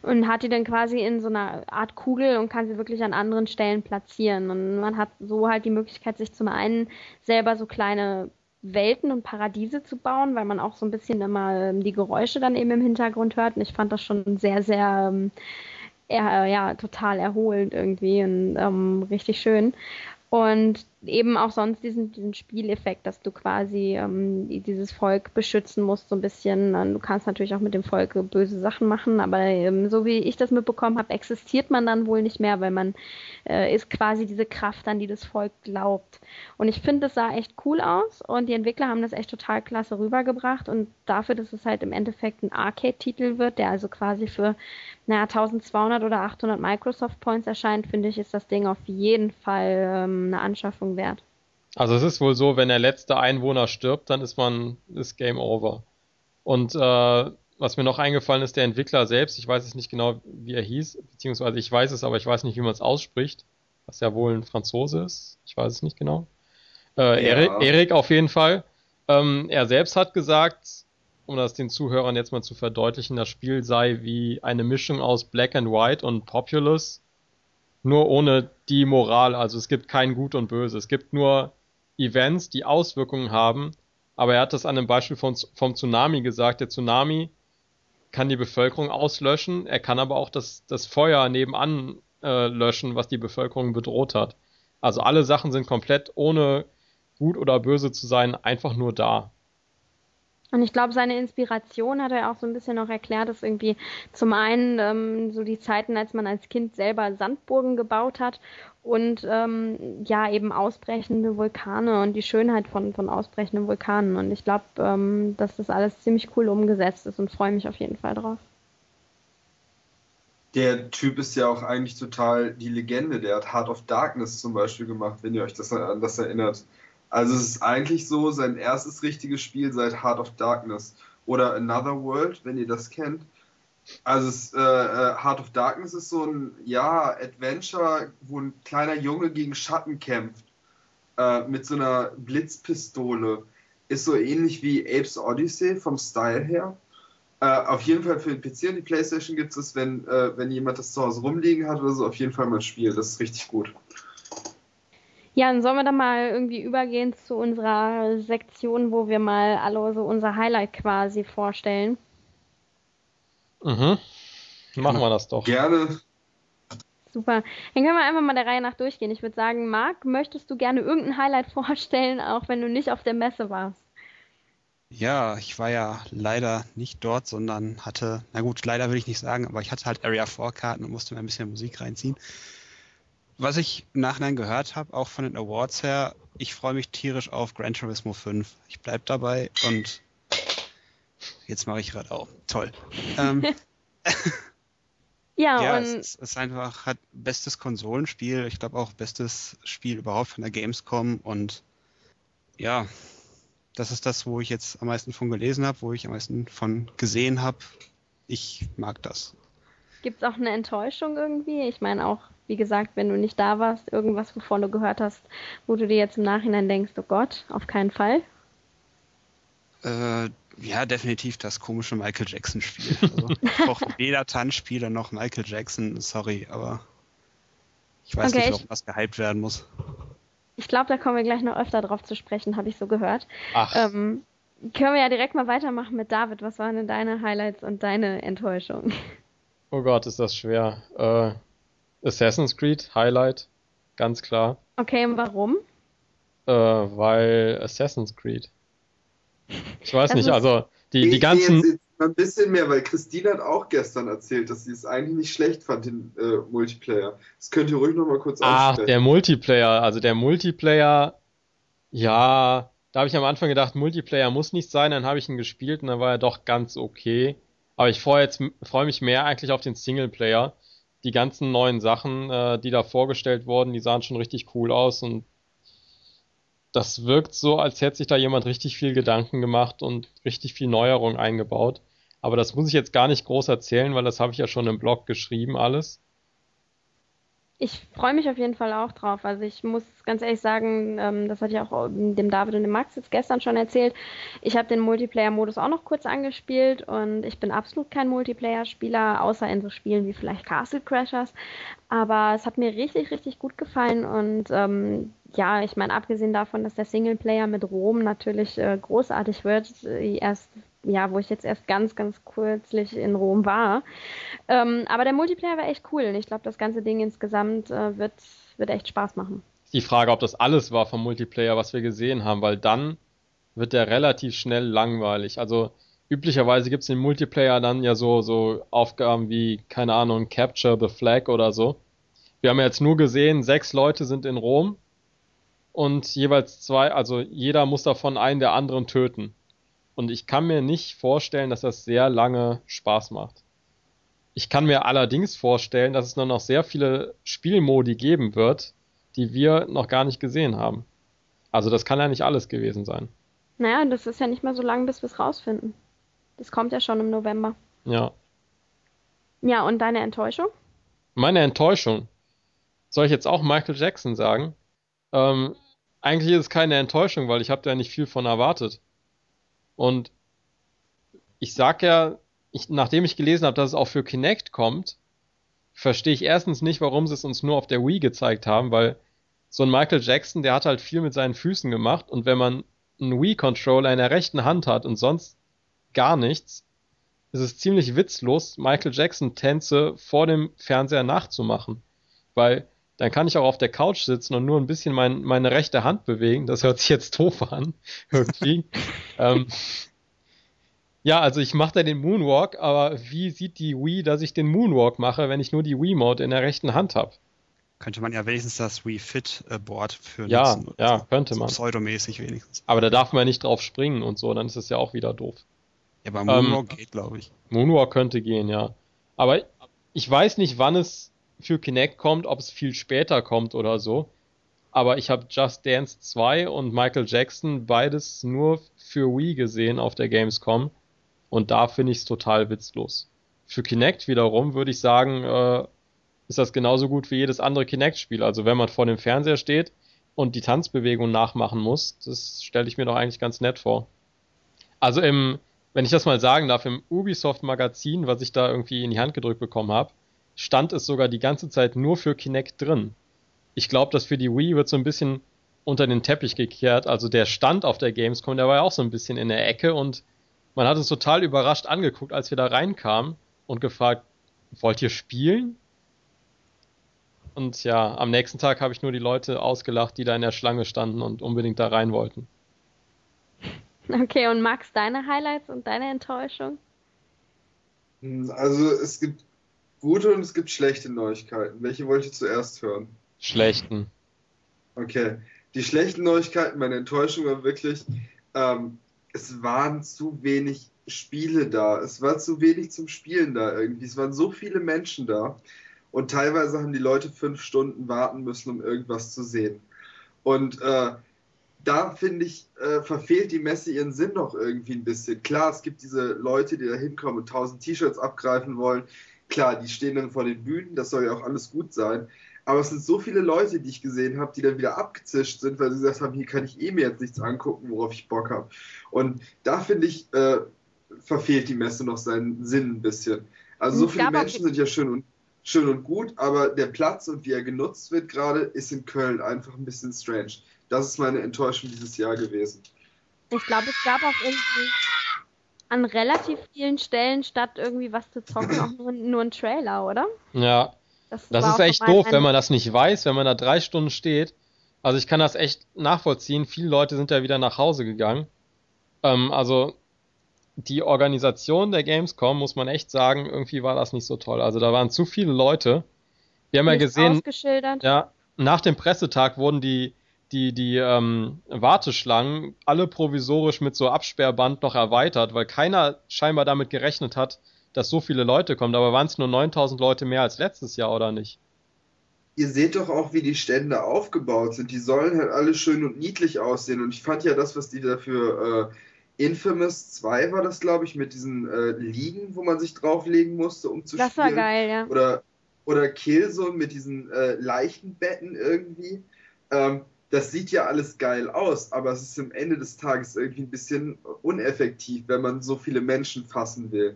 und hat die dann quasi in so einer Art Kugel und kann sie wirklich an anderen Stellen platzieren. Und man hat so halt die Möglichkeit, sich zum einen selber so kleine Welten und Paradiese zu bauen, weil man auch so ein bisschen immer ähm, die Geräusche dann eben im Hintergrund hört. Und ich fand das schon sehr, sehr, ähm, ja, total erholend irgendwie und ähm, richtig schön. Und eben auch sonst diesen, diesen Spieleffekt, dass du quasi ähm, dieses Volk beschützen musst, so ein bisschen. Du kannst natürlich auch mit dem Volk böse Sachen machen, aber ähm, so wie ich das mitbekommen habe, existiert man dann wohl nicht mehr, weil man äh, ist quasi diese Kraft, an die das Volk glaubt. Und ich finde, das sah echt cool aus und die Entwickler haben das echt total klasse rübergebracht und dafür, dass es halt im Endeffekt ein Arcade-Titel wird, der also quasi für naja, 1200 oder 800 Microsoft Points erscheint, finde ich, ist das Ding auf jeden Fall ähm, eine Anschaffung wert. Also es ist wohl so, wenn der letzte Einwohner stirbt, dann ist man, ist Game Over. Und äh, was mir noch eingefallen ist, der Entwickler selbst, ich weiß es nicht genau, wie er hieß, beziehungsweise ich weiß es, aber ich weiß nicht, wie man es ausspricht, was ja wohl ein Franzose ist, ich weiß es nicht genau. Äh, Ja. Erik, Erik auf jeden Fall. Ähm, er selbst hat gesagt, um das den Zuhörern jetzt mal zu verdeutlichen, das Spiel sei wie eine Mischung aus Black and White und Populous, nur ohne die Moral. Also es gibt kein Gut und Böse. Es gibt nur Events, die Auswirkungen haben. Aber er hat das an einem Beispiel von, vom Tsunami gesagt. Der Tsunami kann die Bevölkerung auslöschen. Er kann aber auch das, das Feuer nebenan äh, löschen, was die Bevölkerung bedroht hat. Also alle Sachen sind komplett ohne gut oder böse zu sein, einfach nur da. Und ich glaube, seine Inspiration hat er auch so ein bisschen noch erklärt, dass irgendwie zum einen ähm, so die Zeiten, als man als Kind selber Sandburgen gebaut hat und ähm, ja eben ausbrechende Vulkane und die Schönheit von, von ausbrechenden Vulkanen. Und ich glaube, ähm, dass das alles ziemlich cool umgesetzt ist und freue mich auf jeden Fall drauf. der Typ ist ja auch eigentlich total die Legende. Der hat Heart of Darkness zum Beispiel gemacht, wenn ihr euch das an das erinnert. Also es ist eigentlich so sein erstes richtiges Spiel seit Heart of Darkness oder Another World, wenn ihr das kennt. Also es, äh, äh Heart of Darkness ist so ein ja Adventure, wo ein kleiner Junge gegen Schatten kämpft äh, mit so einer Blitzpistole. Ist so ähnlich wie Apes Odyssey vom Style her. Äh, auf jeden Fall für den PC und die Playstation gibt es, wenn, äh, wenn jemand das zu Hause rumliegen hat oder so, auf jeden Fall mal ein Spiel. Das ist richtig gut. Ja, dann sollen wir dann mal irgendwie übergehen zu unserer Sektion, wo wir mal alle so unser Highlight quasi vorstellen. Mhm. Machen wir das doch. Gerne. Super. Dann können wir einfach mal der Reihe nach durchgehen. Ich würde sagen, Marc, möchtest du gerne irgendein Highlight [laughs] vorstellen, auch wenn du nicht auf der Messe warst? Ja, ich war ja leider nicht dort, sondern hatte, na gut, leider will ich nicht sagen, aber ich hatte halt Area 4 Karten und musste mir ein bisschen Musik reinziehen. Was ich im Nachhinein gehört habe, auch von den Awards her, ich freue mich tierisch auf Gran Turismo 5. Ich bleibe dabei und jetzt mache ich gerade auch. Toll. [laughs] ähm, [laughs] ja, ja und es ist einfach hat bestes Konsolenspiel, ich glaube auch bestes Spiel überhaupt von der Gamescom und ja, das ist das, wo ich jetzt am meisten von gelesen habe, wo ich am meisten von gesehen habe. Ich mag das. gibt es auch eine Enttäuschung irgendwie? Ich meine auch, wie gesagt, wenn du nicht da warst, irgendwas, wovon du gehört hast, wo du dir jetzt im Nachhinein denkst, oh Gott, auf keinen Fall. Äh, ja, definitiv das komische Michael Jackson-Spiel. Also, auch [laughs] weder Tanzspieler noch Michael Jackson, sorry, aber ich weiß Okay, nicht, ich- ob was gehypt werden muss. Ich glaube, da kommen wir gleich noch öfter drauf zu sprechen, habe ich so gehört. Ach, Ähm, können wir ja direkt mal weitermachen mit David. Was waren denn deine Highlights und deine Enttäuschung? oh Gott, ist das schwer. Äh, Assassin's Creed Highlight, ganz klar. Okay, und warum? Äh, weil Assassin's Creed. Ich weiß Das nicht, also die, die ganzen. Jetzt, ein bisschen mehr, weil Christine hat auch gestern erzählt, dass sie es eigentlich nicht schlecht fand, den äh, Multiplayer. Das könnt ihr ruhig nochmal kurz Ach, der Multiplayer. Also der Multiplayer, ja, da habe ich am Anfang gedacht, Multiplayer muss nicht sein, dann habe ich ihn gespielt und dann war er doch ganz okay. Aber ich freue jetzt freue mich mehr eigentlich auf den Singleplayer. Die ganzen neuen Sachen, äh, die da vorgestellt wurden, die sahen schon richtig cool aus und das wirkt so, als hätte sich da jemand richtig viel Gedanken gemacht und richtig viel Neuerung eingebaut. Aber das muss ich jetzt gar nicht groß erzählen, weil das habe ich ja schon im Blog geschrieben alles. Ich freue mich auf jeden Fall auch drauf. Also ich muss ganz ehrlich sagen, ähm, das hatte ich auch dem David und dem Max jetzt gestern schon erzählt. Ich habe den Multiplayer-Modus auch noch kurz angespielt und ich bin absolut kein Multiplayer-Spieler, außer in so Spielen wie vielleicht Castle Crashers. Aber es hat mir richtig, richtig gut gefallen und ähm, ja, ich meine, abgesehen davon, dass der Singleplayer mit Rom natürlich äh, großartig wird, äh, erst ja, wo ich jetzt erst ganz, ganz kürzlich in Rom war. Ähm, aber der Multiplayer war echt cool. Ich glaube, das ganze Ding insgesamt äh, wird, wird echt Spaß machen. Die Frage, ob das alles war vom Multiplayer, was wir gesehen haben, weil dann wird der relativ schnell langweilig. Also üblicherweise gibt es im Multiplayer dann ja so, so Aufgaben wie, keine Ahnung, Capture the Flag oder so. Wir haben jetzt nur gesehen, sechs Leute sind in Rom und jeweils zwei, also jeder muss davon einen der anderen töten. Und ich kann mir nicht vorstellen, dass das sehr lange Spaß macht. Ich kann mir allerdings vorstellen, dass es nur noch sehr viele Spielmodi geben wird, die wir noch gar nicht gesehen haben. Also das kann ja nicht alles gewesen sein. Naja, das ist ja nicht mehr so lang, bis wir es rausfinden. Das kommt ja schon im November. Ja. Ja, und deine Enttäuschung? Meine Enttäuschung. Soll ich jetzt auch Michael Jackson sagen? Ähm, eigentlich ist es keine Enttäuschung, weil ich habe da nicht viel von erwartet. Und ich sag ja, ich, nachdem ich gelesen habe, dass es auch für Kinect kommt, verstehe ich erstens nicht, warum sie es uns nur auf der Wii gezeigt haben, weil so ein Michael Jackson, der hat halt viel mit seinen Füßen gemacht und wenn man einen Wii-Controller in der rechten Hand hat und sonst gar nichts, ist es ziemlich witzlos, Michael Jackson-Tänze vor dem Fernseher nachzumachen. Weil dann kann ich auch auf der Couch sitzen und nur ein bisschen mein, meine rechte Hand bewegen. Das hört sich jetzt doof an, [laughs] irgendwie. ähm, ja, also ich mache da den Moonwalk, aber wie sieht die Wii, dass ich den Moonwalk mache, wenn ich nur die Wii-Mode in der rechten Hand habe? Könnte man ja wenigstens das Wii Fit äh, Board für Ja, nutzen. ja, so. könnte So man. Pseudomäßig wenigstens. Aber da darf man ja nicht drauf springen und so, dann ist es ja auch wieder doof. Ja, aber Ähm, Moonwalk geht, glaube ich. Moonwalk könnte gehen, ja. Aber ich weiß nicht, wann es für Kinect kommt, ob es viel später kommt oder so. Aber ich habe Just Dance 2 und Michael Jackson beides nur für Wii gesehen auf der Gamescom. Und da finde ich es total witzlos. Für Kinect wiederum würde ich sagen, äh, ist das genauso gut wie jedes andere Kinect-Spiel. Also wenn man vor dem Fernseher steht und die Tanzbewegung nachmachen muss, das stelle ich mir doch eigentlich ganz nett vor. Also im, wenn ich das mal sagen darf, im Ubisoft-Magazin, was ich da irgendwie in die Hand gedrückt bekommen habe, stand es sogar die ganze Zeit nur für Kinect drin. Ich glaube, dass für die Wii wird so ein bisschen unter den Teppich gekehrt. Also der Stand auf der Gamescom, der war ja auch so ein bisschen in der Ecke und man hat es total überrascht angeguckt, als wir da reinkamen und gefragt, wollt ihr spielen? Und ja, am nächsten Tag habe ich nur die Leute ausgelacht, die da in der Schlange standen und unbedingt da rein wollten. Okay, und Max, deine Highlights und deine Enttäuschung? Also es gibt gute und es gibt schlechte Neuigkeiten. Welche wollt ihr zuerst hören? Schlechten. Okay. Die schlechten Neuigkeiten, meine Enttäuschung war wirklich, ähm, es waren zu wenig Spiele da. Es war zu wenig zum Spielen da irgendwie. Es waren so viele Menschen da. Und teilweise haben die Leute fünf Stunden warten müssen, um irgendwas zu sehen. Und äh, da finde ich, äh, verfehlt die Messe ihren Sinn noch irgendwie ein bisschen. Klar, es gibt diese Leute, die da hinkommen und tausend T-Shirts abgreifen wollen. Klar, die stehen dann vor den Bühnen, das soll ja auch alles gut sein. Aber es sind so viele Leute, die ich gesehen habe, die dann wieder abgezischt sind, weil sie gesagt haben, hier kann ich eh mir jetzt nichts angucken, worauf ich Bock habe. Und da finde ich, äh, verfehlt die Messe noch seinen Sinn ein bisschen. Also so viele Menschen sind ja schön und schön und gut, aber der Platz und wie er genutzt wird gerade, ist in Köln einfach ein bisschen strange. Das ist meine Enttäuschung dieses Jahr gewesen. Ich glaube, es gab auch irgendwie an relativ vielen Stellen statt irgendwie was zu zocken auch nur, nur ein Trailer, oder? Ja. Das, das ist echt doof, wenn man das nicht weiß, wenn man da drei Stunden steht. Also ich kann das echt nachvollziehen. Viele Leute sind ja wieder nach Hause gegangen. Ähm, also die Organisation der Gamescom, muss man echt sagen, irgendwie war das nicht so toll. Also da waren zu viele Leute. Wir haben nicht ja gesehen, ja, nach dem Pressetag wurden die, die, die ähm, Warteschlangen alle provisorisch mit so Absperrband noch erweitert, weil keiner scheinbar damit gerechnet hat, dass so viele Leute kommen. Aber waren es nur 9000 Leute mehr als letztes Jahr, oder nicht? Ihr seht doch auch, wie die Stände aufgebaut sind. Die sollen halt alle schön und niedlich aussehen. Und ich fand ja das, was die dafür äh, Infamous 2 war das, glaube ich, mit diesen äh, Liegen, wo man sich drauflegen musste, um zu das spielen. Das war geil, ja. Oder, oder Killzone mit diesen äh, Leichenbetten irgendwie. Ähm, das sieht ja alles geil aus, aber es ist am Ende des Tages irgendwie ein bisschen uneffektiv, wenn man so viele Menschen fassen will.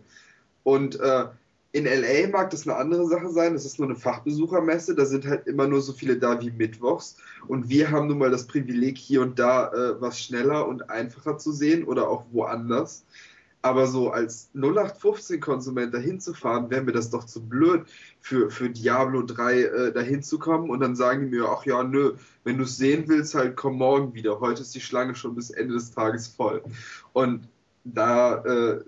Und äh, in LA mag das eine andere Sache sein, das ist nur eine Fachbesuchermesse, da sind halt immer nur so viele da wie mittwochs und wir haben nun mal das Privileg, hier und da äh, was schneller und einfacher zu sehen oder auch woanders. Aber so als 0815-Konsument dahin zu fahren, wäre mir das doch zu blöd, für, für Diablo 3 äh, dahin zu kommen und dann sagen die mir, ach ja, nö, wenn du es sehen willst, halt komm morgen wieder. Heute ist die Schlange schon bis Ende des Tages voll. Und da, äh,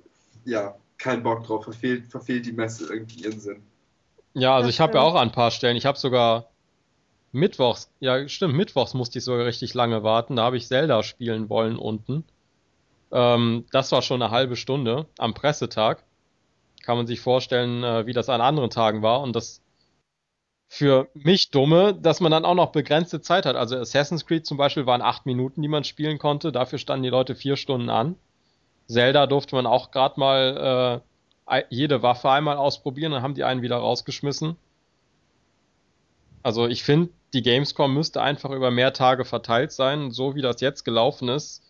ja, keinen Bock drauf, verfehlt, verfehlt die Messe irgendwie ihren Sinn. Ja, also ich habe ja auch an ein paar Stellen, ich habe sogar Mittwochs, ja stimmt, Mittwochs musste ich sogar richtig lange warten, da habe ich Zelda spielen wollen unten. Ähm, das war schon eine halbe Stunde am Pressetag. Kann man sich vorstellen, äh, wie das an anderen Tagen war und das für mich dumme, dass man dann auch noch begrenzte Zeit hat. Also Assassin's Creed zum Beispiel waren acht Minuten, die man spielen konnte, dafür standen die Leute vier Stunden an. Zelda durfte man auch gerade mal äh, jede Waffe einmal ausprobieren, dann haben die einen wieder rausgeschmissen. Also ich finde, die Gamescom müsste einfach über mehr Tage verteilt sein. So wie das jetzt gelaufen ist,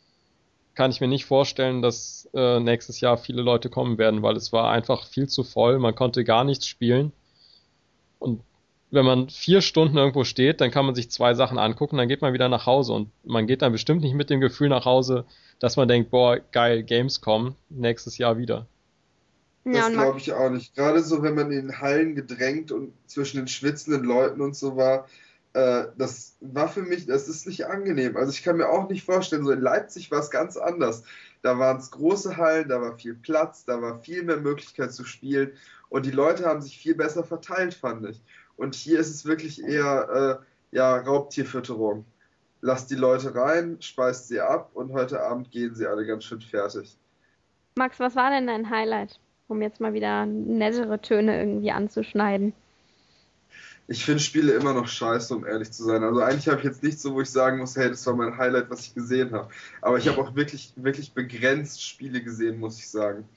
kann ich mir nicht vorstellen, dass äh, nächstes Jahr viele Leute kommen werden, weil es war einfach viel zu voll. Man konnte gar nichts spielen. Und wenn man vier Stunden irgendwo steht, dann kann man sich zwei Sachen angucken, dann geht man wieder nach Hause. Und man geht dann bestimmt nicht mit dem Gefühl nach Hause, dass man denkt, boah, geil, Gamescom, nächstes Jahr wieder. Das glaube ich auch nicht. Gerade so, wenn man in den Hallen gedrängt und zwischen den schwitzenden Leuten und so war, äh, das war für mich, das ist nicht angenehm. Also ich kann mir auch nicht vorstellen, so in Leipzig war es ganz anders. Da waren es große Hallen, da war viel Platz, da war viel mehr Möglichkeit zu spielen und die Leute haben sich viel besser verteilt, fand ich. Und hier ist es wirklich eher äh, ja, Raubtierfütterung lasst die Leute rein, speist sie ab und heute Abend gehen sie alle ganz schön fertig. Max, was war denn dein Highlight? um jetzt mal wieder nettere Töne irgendwie anzuschneiden. Ich finde Spiele immer noch scheiße, um ehrlich zu sein. Also eigentlich habe ich jetzt nichts so, wo ich sagen muss, hey, das war mein Highlight, was ich gesehen habe. Aber ich habe auch wirklich, wirklich begrenzt Spiele gesehen, muss ich sagen.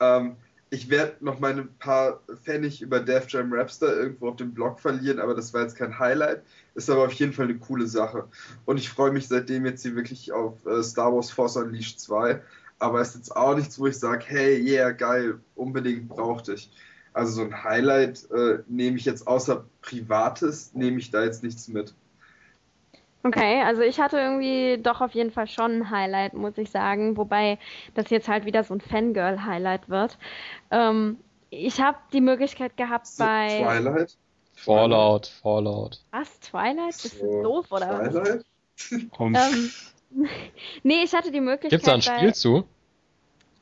Ähm, ich werde noch meine paar Pfennig über Def Jam Rapster irgendwo auf dem Blog verlieren, aber das war jetzt kein Highlight. Ist aber auf jeden Fall eine coole Sache. Und ich freue mich seitdem jetzt hier wirklich auf äh, Star Wars Force Unleashed 2. Aber es ist jetzt auch nichts, wo ich sage, hey, yeah, geil, unbedingt brauchte ich. Also so ein Highlight äh, nehme ich jetzt außer Privates, nehme ich da jetzt nichts mit. Okay, also ich hatte irgendwie doch auf jeden Fall schon ein Highlight, muss ich sagen, wobei das jetzt halt wieder so ein Fangirl-Highlight wird. Ähm, ich habe die Möglichkeit gehabt So, bei Twilight? Fallout, Fallout. was Twilight? Bist du So, doof oder was? Twilight? Um, Ähm, [laughs] nee, ich hatte die Möglichkeit Gibt's da ein bei Spiel zu?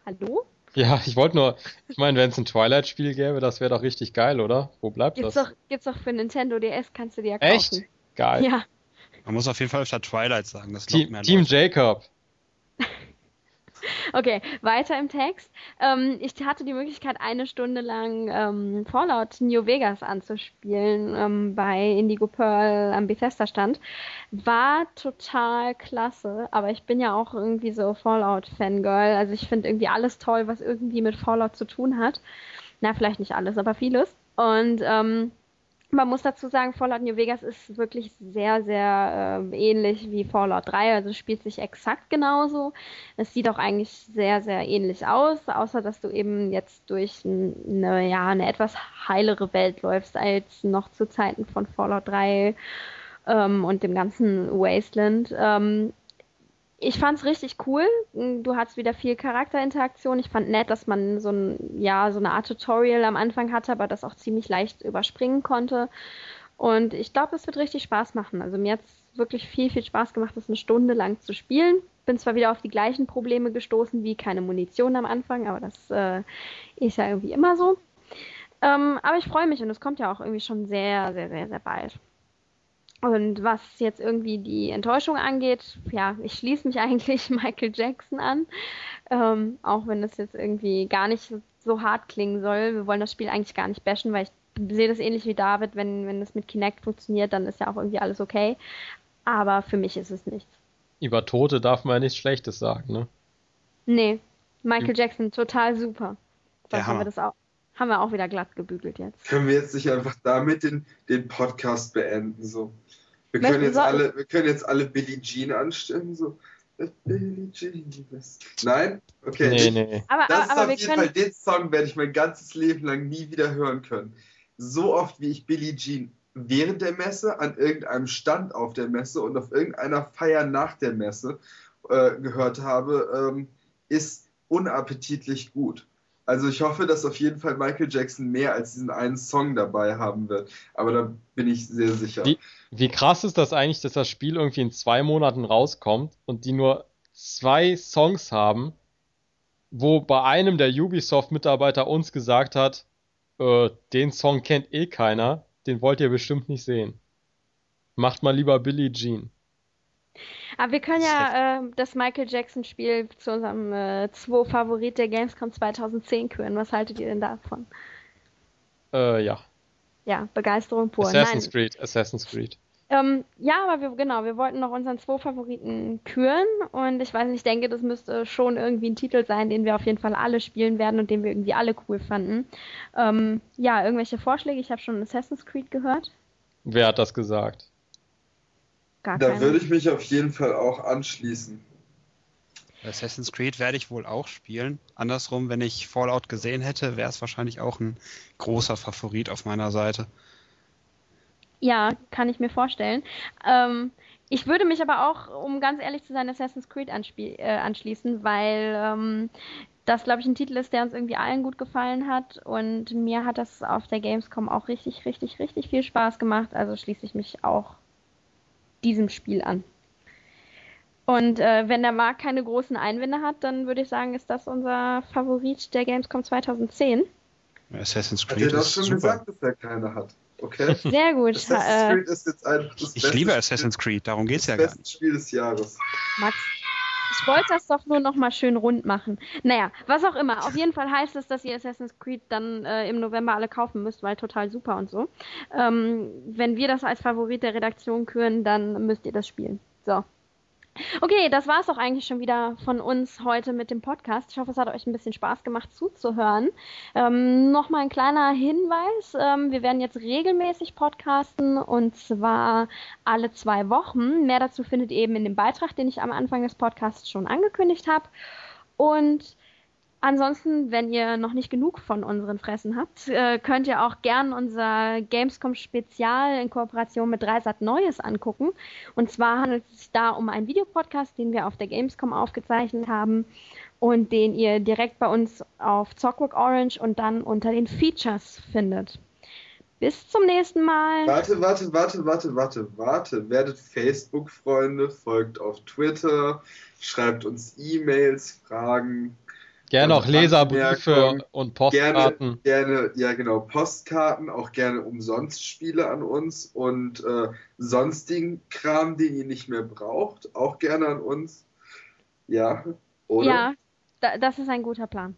Hallo? Ja, ich wollte nur, ich meine, wenn es ein Twilight-Spiel gäbe, das wäre doch richtig geil, oder? Wo bleibt Gibt's das? doch, gibt's doch für Nintendo DS, kannst du dir ja kaufen. Echt? Geil. Ja. man muss auf jeden Fall statt Twilight sagen. Das Team, mehr Team Leute. Jacob. [laughs] Okay, weiter im Text. Ähm, ich hatte die Möglichkeit, eine Stunde lang ähm, Fallout New Vegas anzuspielen ähm, bei Indigo Pearl am Bethesda-Stand. War total klasse, aber ich bin ja auch irgendwie so Fallout-Fangirl. Also ich finde irgendwie alles toll, was irgendwie mit Fallout zu tun hat. Na, vielleicht nicht alles, aber vieles. Und ähm, man muss dazu sagen, Fallout New Vegas ist wirklich sehr, sehr äh, ähnlich wie Fallout 3, also spielt sich exakt genauso. Es sieht auch eigentlich sehr, sehr ähnlich aus, außer dass du eben jetzt durch eine, ja, eine etwas heilere Welt läufst als noch zu Zeiten von Fallout 3 ähm, und dem ganzen Wasteland. Ähm, ich fand's richtig cool. Du hattest wieder viel Charakterinteraktion. Ich fand nett, dass man so ein, ja, so eine Art Tutorial am Anfang hatte, aber das auch ziemlich leicht überspringen konnte. Und ich glaube, es wird richtig Spaß machen. Also mir hat's wirklich viel, viel Spaß gemacht, das eine Stunde lang zu spielen. Bin zwar wieder auf die gleichen Probleme gestoßen wie keine Munition am Anfang, aber das äh, ist ja irgendwie immer so. Ähm, aber ich freue mich und es kommt ja auch irgendwie schon sehr, sehr, sehr, sehr bald. Und was jetzt irgendwie die Enttäuschung angeht, ja, ich schließe mich [laughs] eigentlich Michael Jackson an, ähm, auch wenn das jetzt irgendwie gar nicht so hart klingen soll. Wir wollen das Spiel eigentlich gar nicht bashen, weil ich sehe das ähnlich wie David, wenn, wenn das mit Kinect funktioniert, dann ist ja auch irgendwie alles okay. Aber für mich ist es nichts. Über Tote darf man ja nichts Schlechtes sagen, ne? Nee, Michael Jackson, total super. Das haben wir das auch, haben wir auch wieder glatt gebügelt jetzt. Können wir jetzt nicht einfach damit den, den Podcast beenden? So. Wir können jetzt alle, wir können jetzt alle Billie Jean anstimmen. So. Billie Jean. Nein? Okay. Nee, nee. Aber, Das aber, ist aber auf jeden können. Fall, den Song werde ich mein ganzes Leben lang nie wieder hören können. So oft wie ich Billie Jean während der Messe, an irgendeinem Stand auf der Messe und auf irgendeiner Feier nach der Messe äh, gehört habe, ähm, ist unappetitlich gut. Also ich hoffe, dass auf jeden Fall Michael Jackson mehr als diesen einen Song dabei haben wird. Aber da bin ich sehr sicher. Wie, wie krass ist das eigentlich, dass das Spiel irgendwie in zwei Monaten rauskommt und die nur zwei Songs haben, wo bei einem der Ubisoft-Mitarbeiter uns gesagt hat, äh, den Song kennt eh keiner, den wollt ihr bestimmt nicht sehen. Macht mal lieber Billie Jean. Aber wir können ja äh, das Michael Jackson Spiel zu unserem äh, 2 Favorit der Gamescom 2010 küren. Was haltet ihr denn davon? Äh, ja. Ja, Begeisterung pur. Assassin's Nein. Creed, Assassin's Creed. Ähm, ja, aber wir, genau, wir wollten noch unseren 2 Favoriten küren und ich weiß nicht, ich denke, das müsste schon irgendwie ein Titel sein, den wir auf jeden Fall alle spielen werden und den wir irgendwie alle cool fanden. Ähm, ja, irgendwelche Vorschläge? Ich habe schon Assassin's Creed gehört. Wer hat das gesagt? Gar Da würde ich mich auf jeden Fall auch anschließen. Assassin's Creed werde ich wohl auch spielen. Andersrum, wenn ich Fallout gesehen hätte, wäre es wahrscheinlich auch ein großer Favorit auf meiner Seite. Ja, kann ich mir vorstellen. Ähm, ich würde mich aber auch, um ganz ehrlich zu sein, Assassin's Creed äh, anschließen, weil ähm, das, glaube ich, ein Titel ist, der uns irgendwie allen gut gefallen hat. Und mir hat das auf der Gamescom auch richtig, richtig, richtig viel Spaß gemacht. Also schließe ich mich auch diesem Spiel an. Und äh, wenn der Markt keine großen Einwände hat, dann würde ich sagen, ist das unser Favorit der Gamescom 2010. Assassin's Hat er Creed doch ist schon super. gesagt, dass er keine hat. Okay? [laughs] Sehr gut. Assassin's äh, Creed ist jetzt einfach das Ich beste liebe Spiel- Assassin's Creed, darum geht's ja das gar beste nicht. Spiel des Jahres. Max, Ich wollte das doch nur noch mal schön rund machen. Naja, was auch immer. Auf jeden Fall heißt es, dass ihr Assassin's Creed dann äh, im November alle kaufen müsst, weil total super und so. Ähm, wenn wir das als Favorit der Redaktion küren, dann müsst ihr das spielen. So. Okay, das war es auch eigentlich schon wieder von uns heute mit dem Podcast. Ich hoffe, es hat euch ein bisschen Spaß gemacht zuzuhören. Ähm, Nochmal ein kleiner Hinweis. Ähm, wir werden jetzt regelmäßig podcasten und zwar alle zwei Wochen. Mehr dazu findet ihr eben in dem Beitrag, den ich am Anfang des Podcasts schon angekündigt habe. Und Ansonsten, wenn ihr noch nicht genug von unseren Fressen habt, äh, könnt ihr auch gern unser Gamescom Spezial in Kooperation mit Dreisat Neues angucken. Und zwar handelt es sich da um einen Videopodcast, den wir auf der Gamescom aufgezeichnet haben und den ihr direkt bei uns auf Zockwork Orange und dann unter den Features findet. Bis zum nächsten Mal. Warte, warte, warte, warte, warte, warte. Werdet Facebook-Freunde, folgt auf Twitter, schreibt uns E-Mails, Fragen, Gerne auch Leserbriefe und Postkarten. Gerne, gerne, ja genau, Postkarten, auch gerne umsonst Spiele an uns und äh, sonstigen Kram, den ihr nicht mehr braucht, auch gerne an uns. Ja, oder? Ja, da, das ist ein guter Plan.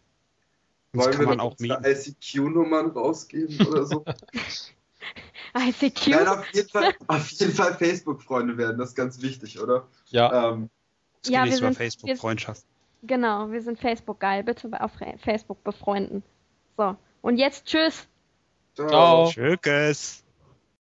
Wollen wir auch ICQ-Nummern rausgeben oder so? [laughs] ICQ? Nein, auf jeden Fall, auf jeden Fall Facebook-Freunde werden, das ist ganz wichtig, oder? Ja. Ähm, ja, wir sind, Facebook-Freundschaft. Genau, wir sind Facebook geil. Bitte auf Facebook befreunden. So. Und jetzt tschüss. Ciao. Tschüss.